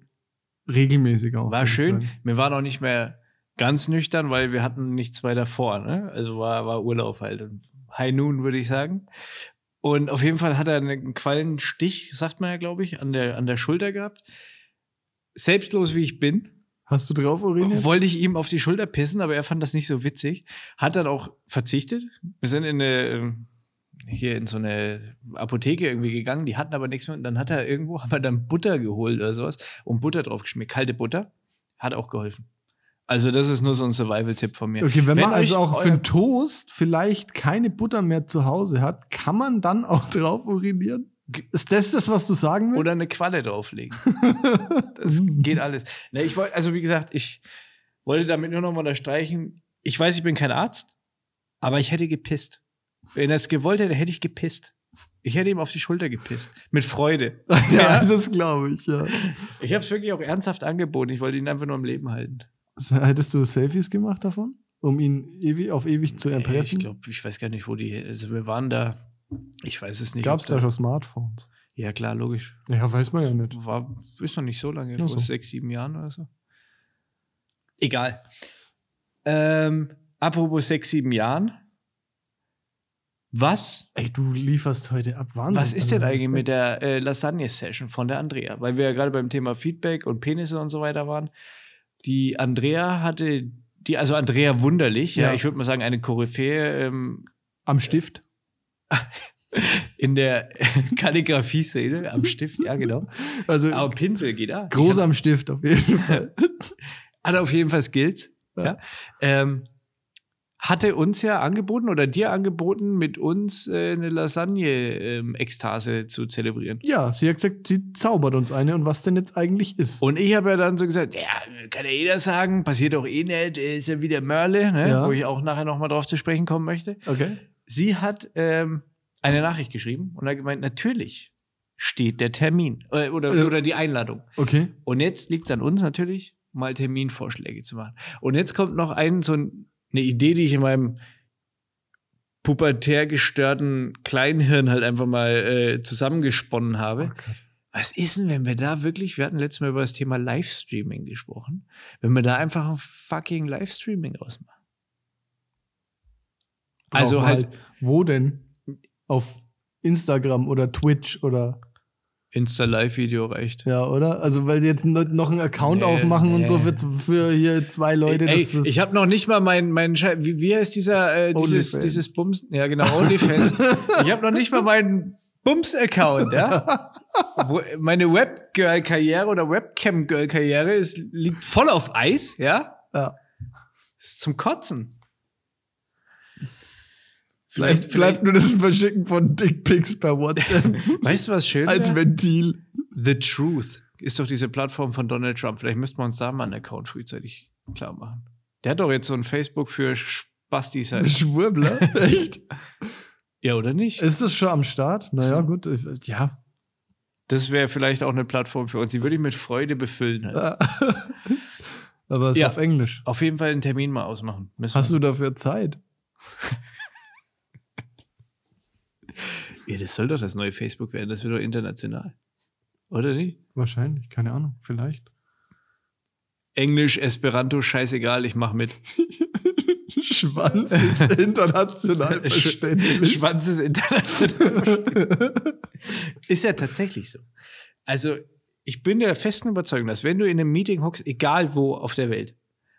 regelmäßig auf. War schön. sagen. Wir waren auch nicht mehr ganz nüchtern, weil wir hatten nichts weiter vor. Ne? Also war, war Urlaub halt. High Noon, würde ich sagen. Und auf jeden Fall hat er einen Quallenstich, sagt man ja, glaube ich, an der, an der Schulter gehabt. Selbstlos wie ich bin, Hast du drauf uriniert? wollte ich ihm auf die Schulter pissen, aber er fand das nicht so witzig. Hat dann auch verzichtet. Wir sind in eine, ähm, hier in so eine Apotheke irgendwie gegangen, die hatten aber nichts mehr. Und dann hat er irgendwo, haben wir dann Butter geholt oder sowas und Butter drauf geschmiert. Kalte Butter. Hat auch geholfen. Also, das ist nur so ein Survival-Tipp von mir. Okay, wenn, man euch also auch für einen Toast vielleicht keine Butter mehr zu Hause hat, kann man dann auch drauf urinieren? Ist das das, was du sagen willst? Oder eine Qualle drauflegen. Das geht alles. Ne, ich wollte, also wie gesagt, ich wollte damit nur noch mal unterstreichen, ich weiß, ich bin kein Arzt, aber ich hätte gepisst. Wenn er es gewollt hätte, hätte ich gepisst. Ich hätte ihm auf die Schulter gepisst. Mit Freude. ja, das glaube ich, ja. Ich habe es wirklich auch ernsthaft angeboten. Ich wollte ihn einfach nur am Leben halten. Hättest du Selfies gemacht davon? Um ihn ewig, auf ewig zu erpressen? Ich glaube, ich weiß gar nicht, wo die. Also wir waren da. Ich weiß es nicht. Gab es da schon Smartphones? Ja, klar, logisch. Ja, weiß man ja nicht. War, ist noch nicht so lange, vor so. sechs, sieben Jahren oder so. Egal. Ähm, apropos sechs, sieben Jahren. Was, Ey, du lieferst heute ab. Wahnsinn. was ist denn Alter, eigentlich mit der äh, Lasagne-Session von der Andrea? Weil wir ja gerade beim Thema Feedback und Penisse und so weiter waren. Die Andrea hatte, die, also Andrea Wunderlich, ja, Ja. ich würde mal sagen, eine Koryphäe ähm, Am Stift? in der Kalligrafie-Szene am Stift, ja, genau. Also Aber Pinsel geht da. groß am Stift auf jeden Fall. hat auf jeden Fall Skills. Ja. Ja. Ähm, hatte uns ja angeboten oder dir angeboten, mit uns äh, eine Lasagne-Ekstase zu zelebrieren. ja, sie hat gesagt, sie zaubert uns eine und was denn jetzt eigentlich ist. Und ich habe ja dann so gesagt, ja, kann ja jeder sagen, passiert doch eh nicht, ist ja wieder Mörle, ne? Ja. wo ich auch nachher nochmal drauf zu sprechen kommen möchte. Okay. Sie hat ähm, eine Nachricht geschrieben und hat gemeint, natürlich steht der Termin äh, oder, Ja. oder die Einladung. Okay. Und jetzt liegt es an uns natürlich, mal Terminvorschläge zu machen. Und jetzt kommt noch ein, so ein, eine Idee, die ich in meinem pubertär gestörten Kleinhirn halt einfach mal äh, zusammengesponnen habe. Oh. Was ist denn, wenn wir da wirklich, wir hatten letztes Mal über das Thema Livestreaming gesprochen, wenn wir da einfach ein fucking Livestreaming ausmachen? Also wir halt Wo denn? Auf Instagram oder Twitch oder Insta-Live-Video reicht. ja, oder? Also weil jetzt no- noch einen Account Nee, aufmachen und so nee. für, für hier zwei Leute, Ey, das ich habe noch nicht mal meinen mein, Schei- wie, wie heißt dieser äh, dieses dieses Bums ja genau OnlyFans ich habe noch nicht mal meinen Bums Account ja Wo, meine Webgirl Karriere oder Webcam Girl Karriere ist liegt voll auf Eis ja ja. ist zum Kotzen Vielleicht, vielleicht nur das Verschicken von Dickpics per WhatsApp weißt du was schön als wär? Ventil. The Truth ist doch diese Plattform von Donald Trump vielleicht müssten wir uns da mal einen Account frühzeitig klar machen der hat doch jetzt so ein Facebook für Spastis halt. Schwurbler? Echt? ja oder nicht Ist das schon am Start? Naja, So. gut. äh, Ja. Das wäre vielleicht auch eine Plattform für uns. Die würde ich mit Freude befüllen. Halt. Aber es ist Ja. auf Englisch. Auf jeden Fall einen Termin mal ausmachen. Müssen Hast wir. du dafür Zeit? Ja, das soll doch das neue Facebook werden. Das wird doch international. Oder nicht? Wahrscheinlich, keine Ahnung, vielleicht. Englisch, Esperanto, scheißegal, ich mach mit. Schwanz ist international verständlich. Schwanz ist international. verständlich. ist ja tatsächlich so. Also, ich bin der festen Überzeugung, dass wenn du in einem Meeting hockst, egal wo auf der Welt,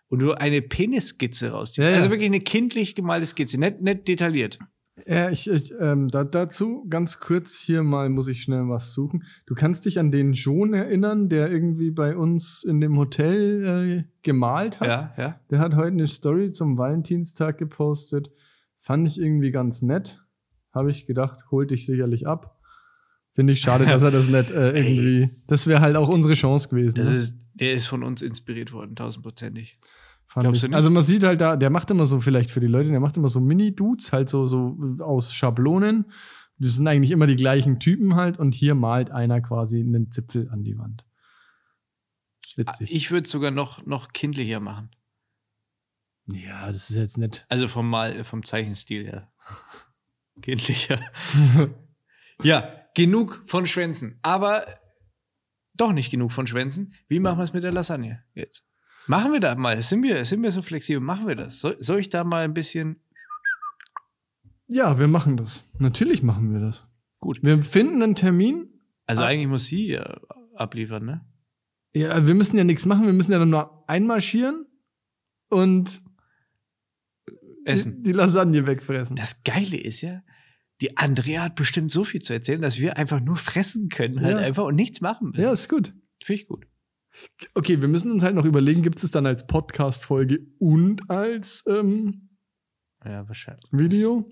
und du eine Penisskizze rausziehst. Ja, ja. Also wirklich eine kindlich gemalte Skizze, nicht, nicht detailliert. Ja, ich, ich ähm, da, dazu ganz kurz hier mal muss ich schnell was suchen. Du kannst dich an den John erinnern, der irgendwie bei uns in dem Hotel äh, gemalt hat. Ja, ja. Der hat heute eine Story zum Valentinstag gepostet. Fand ich irgendwie ganz nett. Habe ich gedacht, holt dich sicherlich ab. Finde ich schade, dass er das nicht äh, irgendwie. Das wäre halt auch unsere Chance gewesen. Das ne? ist, der ist von uns inspiriert worden, tausendprozentig. Also man sieht halt da, der macht immer so vielleicht für die Leute, der macht immer so Mini-Dudes, halt so, so aus Schablonen. Das sind eigentlich immer die gleichen Typen halt und hier malt einer quasi einen Zipfel an die Wand. Witzig. Ich würde es sogar noch, noch kindlicher machen. ja, das ist jetzt nett. Also vom Mal, vom Zeichenstil her. Kindlicher. ja, genug von Schwänzen. Aber doch nicht genug von Schwänzen. Wie machen wir es mit der Lasagne jetzt? Machen wir da mal. Sind wir, sind wir so flexibel? Machen wir das? Soll, soll ich da mal ein bisschen. Ja, wir machen das. Natürlich machen wir das. Gut. Wir finden einen Termin. Also Ah. eigentlich muss sie ja abliefern, ne? Ja, wir müssen ja nichts machen, wir müssen ja dann nur einmarschieren und Essen. Die, die Lasagne wegfressen. Das Geile ist ja, die Andrea hat bestimmt so viel zu erzählen, dass wir einfach nur fressen können, halt Ja. einfach und nichts machen müssen. Ja, ist gut. Finde ich gut. Okay, wir müssen uns halt noch überlegen, gibt es dann als Podcast-Folge und als ähm, Ja, wahrscheinlich. Video?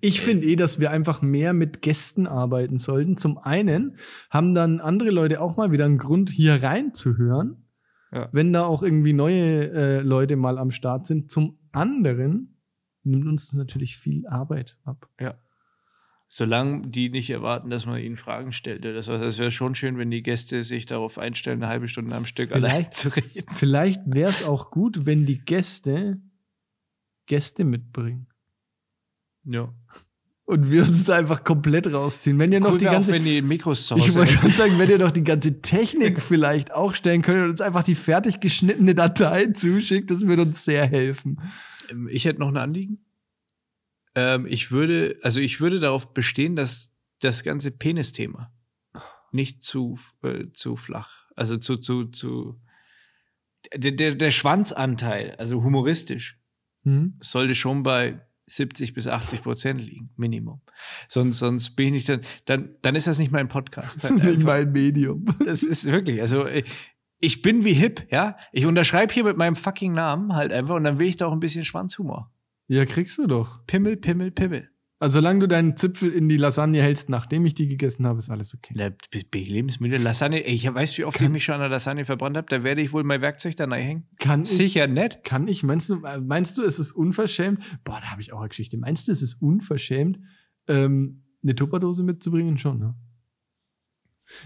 Ich finde eh, dass wir einfach mehr mit Gästen arbeiten sollten. Zum einen haben dann andere Leute auch mal wieder einen Grund, hier reinzuhören, Ja. wenn da auch irgendwie neue äh, Leute mal am Start sind. Zum anderen nimmt uns das natürlich viel Arbeit ab. Solange die nicht erwarten, dass man ihnen Fragen stellt. oder Das, das wäre schon schön, wenn die Gäste sich darauf einstellen, eine halbe Stunde am Stück Vielleicht- allein zu reden. Vielleicht wäre es auch gut, wenn die Gäste Gäste mitbringen. Ja. Und wir uns da einfach komplett rausziehen. Wenn ihr noch Cool die ganze auch, wenn die Mikros zu Ich Hause wollte hätten. gerade sagen, wenn ihr doch die ganze Technik vielleicht auch stellen könnt und uns einfach die fertig geschnittene Datei zuschickt, das würde uns sehr helfen. Ähm, Ich hätte noch ein Anliegen. Ähm, ich würde, also ich würde darauf bestehen, dass das ganze Penis-Thema nicht zu, äh, zu flach, also zu, zu, zu, der, der, der Schwanzanteil, also humoristisch, Hm? sollte schon bei 70 bis 80 Prozent liegen, Minimum. Sonst, sonst bin ich nicht, dann, dann, dann ist das nicht mein Podcast. Das ist nicht mein Medium. Das ist wirklich, also ich, ich bin wie hip, ja. Ich unterschreibe hier mit meinem fucking Namen halt einfach und dann will ich da auch ein bisschen Schwanzhumor. Ja, kriegst du doch. Pimmel, Pimmel, Pimmel. Also solange du deinen Zipfel in die Lasagne hältst, nachdem ich die gegessen habe, ist alles okay. B- Lebensmittel, Lasagne, ey, ich weiß, wie oft ich mich schon an der Lasagne verbrannt habe, da werde ich wohl mein Werkzeug da hängen. Kann ich, Sicher nicht. Kann ich, meinst du, meinst du, es ist unverschämt? Boah, da habe ich auch eine Geschichte. Meinst du, es ist unverschämt, ähm, eine Tupperdose mitzubringen? Schon, ne?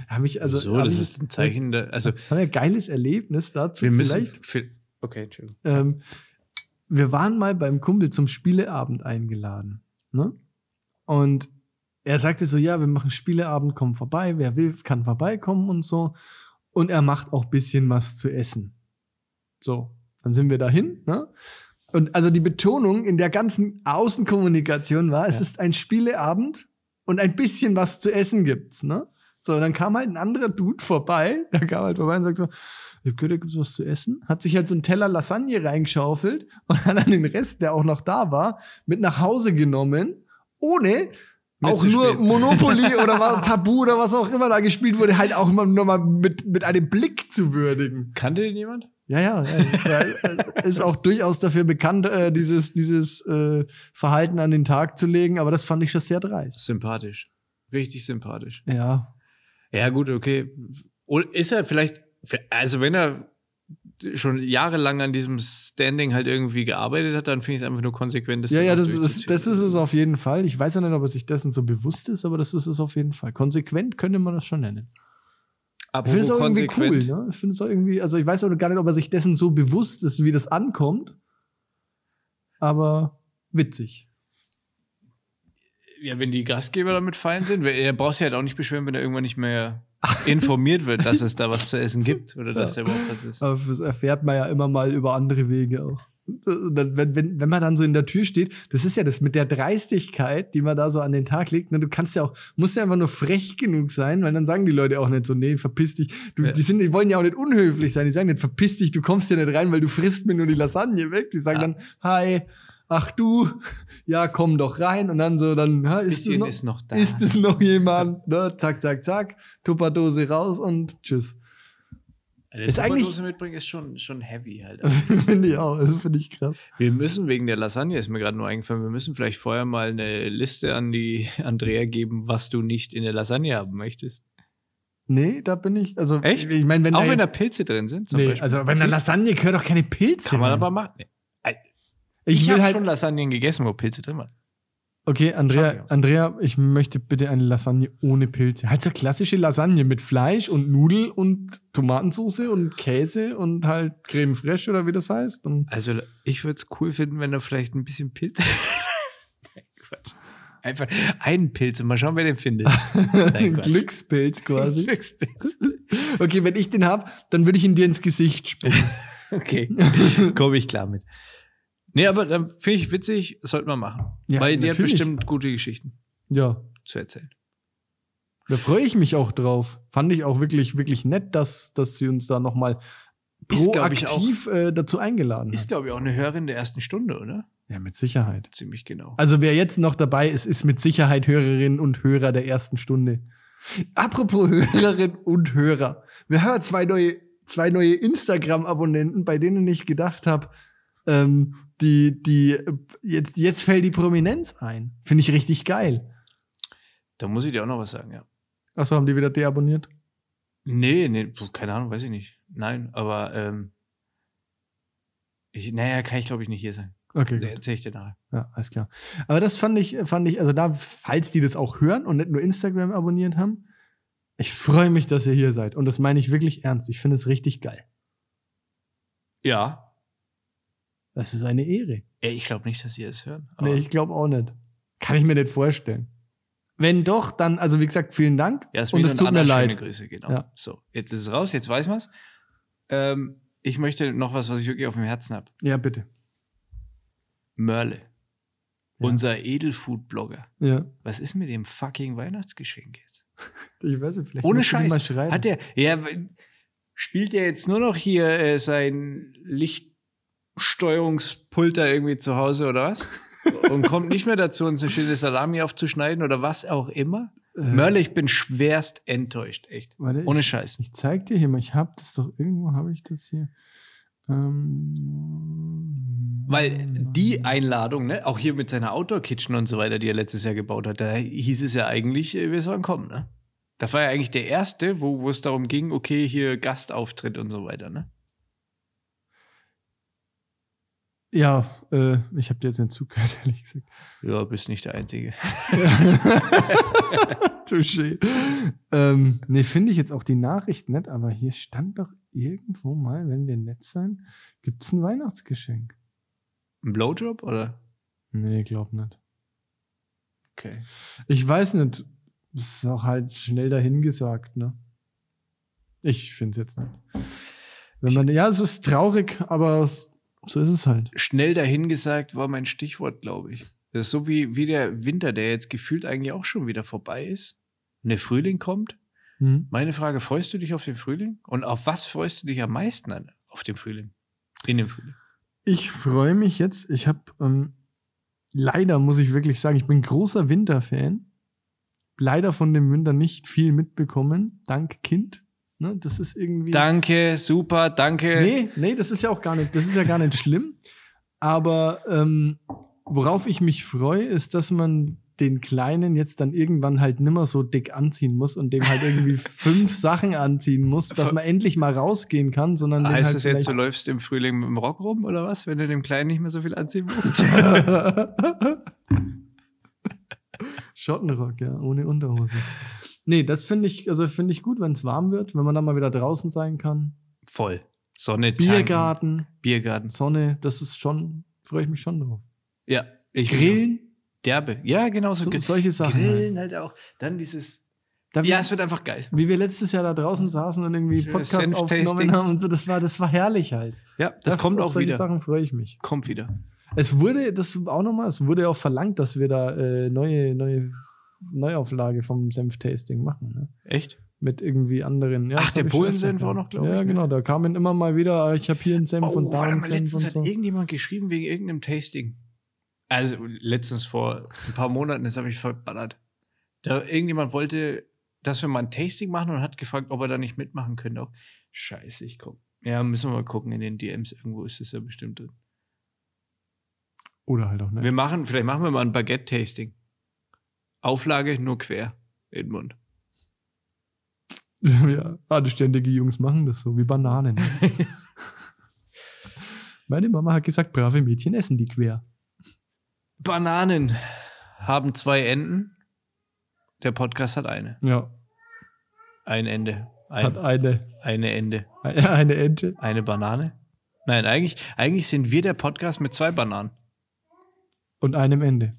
Habe ich, also. so, das ich- ist ein Zeichen, da, also Haben wir ein geiles Erlebnis dazu. wir müssen. vielleicht? Okay, Entschuldigung. Ähm, wir waren mal beim Kumpel zum Spieleabend eingeladen. Ne? Und er sagte so, ja, wir machen Spieleabend, komm vorbei, wer will, kann vorbeikommen und so. Und er macht auch bisschen was zu essen. So, dann sind wir dahin. Ne? Und also die Betonung in der ganzen Außenkommunikation war, es Ja. ist ein Spieleabend und ein bisschen was zu essen gibt's. Ne? So, dann kam halt ein anderer Dude vorbei, der kam halt vorbei und sagte so, ich hab gehört, da gibt's was zu essen. Hat sich halt so einen Teller Lasagne reingeschaufelt und hat dann den Rest, der auch noch da war, mit nach Hause genommen, ohne auch nur. Monopoly oder was, Tabu oder was auch immer da gespielt wurde, halt auch immer nur mal mit, mit einem Blick zu würdigen. Kannte den jemand? Ja, ja, ja, ja ist auch durchaus dafür bekannt, äh, dieses, dieses äh, Verhalten an den Tag zu legen, aber das fand ich schon sehr dreist. Sympathisch. Richtig sympathisch. Ja. Ja, gut, okay. Ist er vielleicht, also wenn er schon jahrelang an diesem Standing halt irgendwie gearbeitet hat, dann finde ich es einfach nur konsequent. Ja, dann ja, auch das, das, durchzuziehen. das ist es auf jeden Fall. Ich weiß ja nicht, ob er sich dessen so bewusst ist, aber das ist es auf jeden Fall. Konsequent könnte man das schon nennen. Ich finde es auch irgendwie cool, konsequent. ne? Ich finde es auch irgendwie, also ich weiß auch gar nicht, ob er sich dessen so bewusst ist, wie das ankommt. Aber witzig. Ja, wenn die Gastgeber damit fein sind, er braucht sich halt auch nicht beschweren, wenn er irgendwann nicht mehr informiert wird, dass es da was zu essen gibt oder dass er überhaupt was ist. Aber das erfährt man ja immer mal über andere Wege auch. Wenn, wenn, wenn man dann so in der Tür steht, das ist ja das mit der Dreistigkeit, die man da so an den Tag legt. Ne, du kannst ja auch, musst ja einfach nur frech genug sein, weil dann sagen die Leute auch nicht so, nee, verpiss dich. Du, Ja. Die, sind, die wollen ja auch nicht unhöflich sein. Die sagen nicht, verpiss dich, du kommst hier nicht rein, weil du frisst mir nur die Lasagne weg. Die sagen Ja. dann, hi, ach du, ja, komm doch rein. Und dann so, dann, ha, ist es noch, ist noch da. ist es noch jemand? Ne? Zack, zack, zack, Tupperdose raus und tschüss. Eine ist Tupperdose mitbringen ist schon, schon heavy halt. finde ich auch, das finde ich krass. Wir müssen wegen der Lasagne, ist mir gerade nur eingefallen, wir müssen vielleicht vorher mal eine Liste an die Andrea geben, was du nicht in der Lasagne haben möchtest. Nee, da bin ich, also, Echt? ich meine, wenn Auch da wenn da Pilze drin sind. zum Nee, Beispiel. also bei einer Lasagne gehört doch keine Pilze. Kann man rein. aber machen. Nee. Ich, Ich, habe halt. schon Lasagnen gegessen, wo Pilze drin waren. Okay, Andrea. Andrea, ich möchte bitte eine Lasagne ohne Pilze. Halt so klassische Lasagne mit Fleisch und Nudel und Tomatensauce und Käse und halt Creme fraiche oder wie das heißt. Und Also ich würde es cool finden, wenn da vielleicht ein bisschen Pilze. Einfach einen Pilz und mal schauen, wer den findet. Ein. Glückspilz quasi. Glückspilz. Okay, wenn ich den hab, dann würde ich ihn dir ins Gesicht spucken. Okay, komme ich klar mit. Nee, aber dann finde ich witzig, sollte man machen. Ja, Weil die hat bestimmt gute Geschichten ja, zu erzählen. da freue ich mich auch drauf. Fand ich auch wirklich, wirklich nett, dass, dass sie uns da nochmal Ist, glaub ich, proaktiv äh, dazu eingeladen Ist, hat. glaube ich, auch eine Hörerin der ersten Stunde, oder? Ja, mit Sicherheit. Ziemlich genau. Also wer jetzt noch dabei ist, ist mit Sicherheit Hörerinnen und Hörer der ersten Stunde. Apropos Hörerinnen und Hörer. Wir haben zwei neue, zwei neue Instagram-Abonnenten, bei denen ich gedacht habe, ähm, die, die, jetzt, jetzt fällt die Prominenz ein. Finde ich richtig geil. Da muss ich dir auch noch was sagen, ja. Achso, haben die wieder deabonniert? Nee, nee, keine Ahnung, weiß ich nicht. Nein, aber ähm, ich, naja, kann ich glaube ich nicht hier sein. Okay, erzähle ich dir nachher. Ja, alles klar. Aber das fand ich, fand ich, also da, falls die das auch hören und nicht nur Instagram abonniert haben, ich freue mich, dass ihr hier seid. Und das meine ich wirklich ernst. Ich finde es richtig geil. Ja. Das ist eine Ehre. Ey, ich glaube nicht, dass sie es hören. Nee, ich glaube auch nicht. Kann ich mir nicht vorstellen. Wenn doch, dann, also wie gesagt, vielen Dank. ja, und es tut mir leid. Schöne Grüße, genau. Ja. So, jetzt ist es raus, jetzt weiß man's. Ähm, ich möchte noch was, was ich wirklich auf dem Herzen habe. Ja, bitte. Mörle. Ja. Unser Edelfood-Blogger. Ja. Was ist mit dem fucking Weihnachtsgeschenk jetzt? Ich weiß nicht, vielleicht Ohne Scheiß. Hat der, ja, spielt der jetzt nur noch hier äh, sein Lichtsteuerungspulter irgendwie zu Hause oder was? Und kommt nicht mehr dazu, uns eine schöne Salami aufzuschneiden oder was auch immer? Äh, Mörle, ich bin schwerst enttäuscht, echt. warte, Ohne ich, Scheiß. Ich zeig dir hier mal, ich hab das doch irgendwo, habe ich das hier. Ähm, Weil die Einladung, ne, auch hier mit seiner Outdoor-Kitchen und so weiter, die er letztes Jahr gebaut hat, da hieß es ja eigentlich, äh, wir sollen kommen, ne? Da war ja eigentlich der erste, wo, wo es darum ging, okay, hier Gastauftritt und so weiter, ne? Ja, äh, ich habe dir jetzt nicht zugehört, ehrlich gesagt. Ja, bist nicht der Einzige. Touché. ähm, nee, finde ich jetzt auch die Nachricht nett, aber hier stand doch irgendwo mal, wenn wir nett sein, gibt es ein Weihnachtsgeschenk. Ein Blowjob oder? Nee, glaub nicht. Okay. Ich weiß nicht. Das ist auch halt schnell dahingesagt, ne? Ich finde es jetzt nicht. Wenn man, ja, es ist traurig, aber es, so ist es halt. Schnell dahingesagt war mein Stichwort, glaube ich. Das ist so wie, wie der Winter, der jetzt gefühlt eigentlich auch schon wieder vorbei ist. Und der Frühling kommt. Hm? Meine Frage, freust du dich auf den Frühling? Und auf was freust du dich am meisten an, auf den Frühling? In dem Frühling. Ich freue mich jetzt. Ich habe ähm, leider, muss ich wirklich sagen, ich bin großer Winterfan. Leider von dem Winter nicht viel mitbekommen. Dank Kind. Ne, das ist irgendwie. Danke, super, danke. Nee, nee, das ist ja auch gar nicht, das ist ja gar nicht schlimm. Aber ähm, worauf ich mich freue, ist, dass man den Kleinen jetzt dann irgendwann halt nimmer so dick anziehen muss und dem halt irgendwie fünf Sachen anziehen muss, dass man endlich mal rausgehen kann, sondern Heißt halt das jetzt, du läufst im Frühling mit dem Rock rum oder was, wenn du dem Kleinen nicht mehr so viel anziehen musst? Schottenrock, ja, ohne Unterhose. Nee, das finde ich, also finde ich gut, wenn es warm wird, wenn man dann mal wieder draußen sein kann. Voll. Sonne, tanken, Biergarten, Biergarten. Sonne, das ist schon, freue ich mich schon drauf. Ja. Ich Grillen, Derbe. Ja, genau so. solche Sachen. halt. Grillen halt auch. Dann dieses, Da Ja, es wird einfach geil. wie wir letztes Jahr da draußen saßen und irgendwie Schönes Podcast Senf-Tasting. aufgenommen haben und so, das war, das war herrlich halt. Ja, das Da- kommt auf auch solche wieder. Sachen freue ich mich. Kommt wieder. Es wurde, das auch nochmal, es wurde auch verlangt, dass wir da äh, neue, neue Neuauflage vom Senf-Tasting machen. Ne? Echt? Mit irgendwie anderen. Ja, Ach, der auch gehört. noch, glaub Ja, ich, ne? genau. Da kamen immer mal wieder, ah, ich habe hier einen Senf und da Oh, einen mal, Senf letztens und hat so. irgendjemand geschrieben wegen irgendeinem Tasting. Also letztens vor ein paar Monaten, das habe ich verballert. Da irgendjemand wollte, dass wir mal ein Tasting machen und hat gefragt, ob er da nicht mitmachen könnte. Auch. Scheiße, ich komm. Ja, müssen wir mal gucken in den DMs. Irgendwo ist es ja bestimmt drin. Oder halt auch nicht. Wir machen, vielleicht machen wir mal ein Baguette-Tasting. Auflage nur quer in den Mund. ja, anständige Jungs machen das so, wie Bananen. Meine Mama hat gesagt, brave Mädchen essen die quer. Bananen haben zwei Enden. Der Podcast hat eine. Ja, Ein Ende. hat Ein, eine, eine Ende. eine Ente. Eine Banane? Nein, eigentlich, eigentlich sind wir der Podcast mit zwei Bananen. Und einem Ende.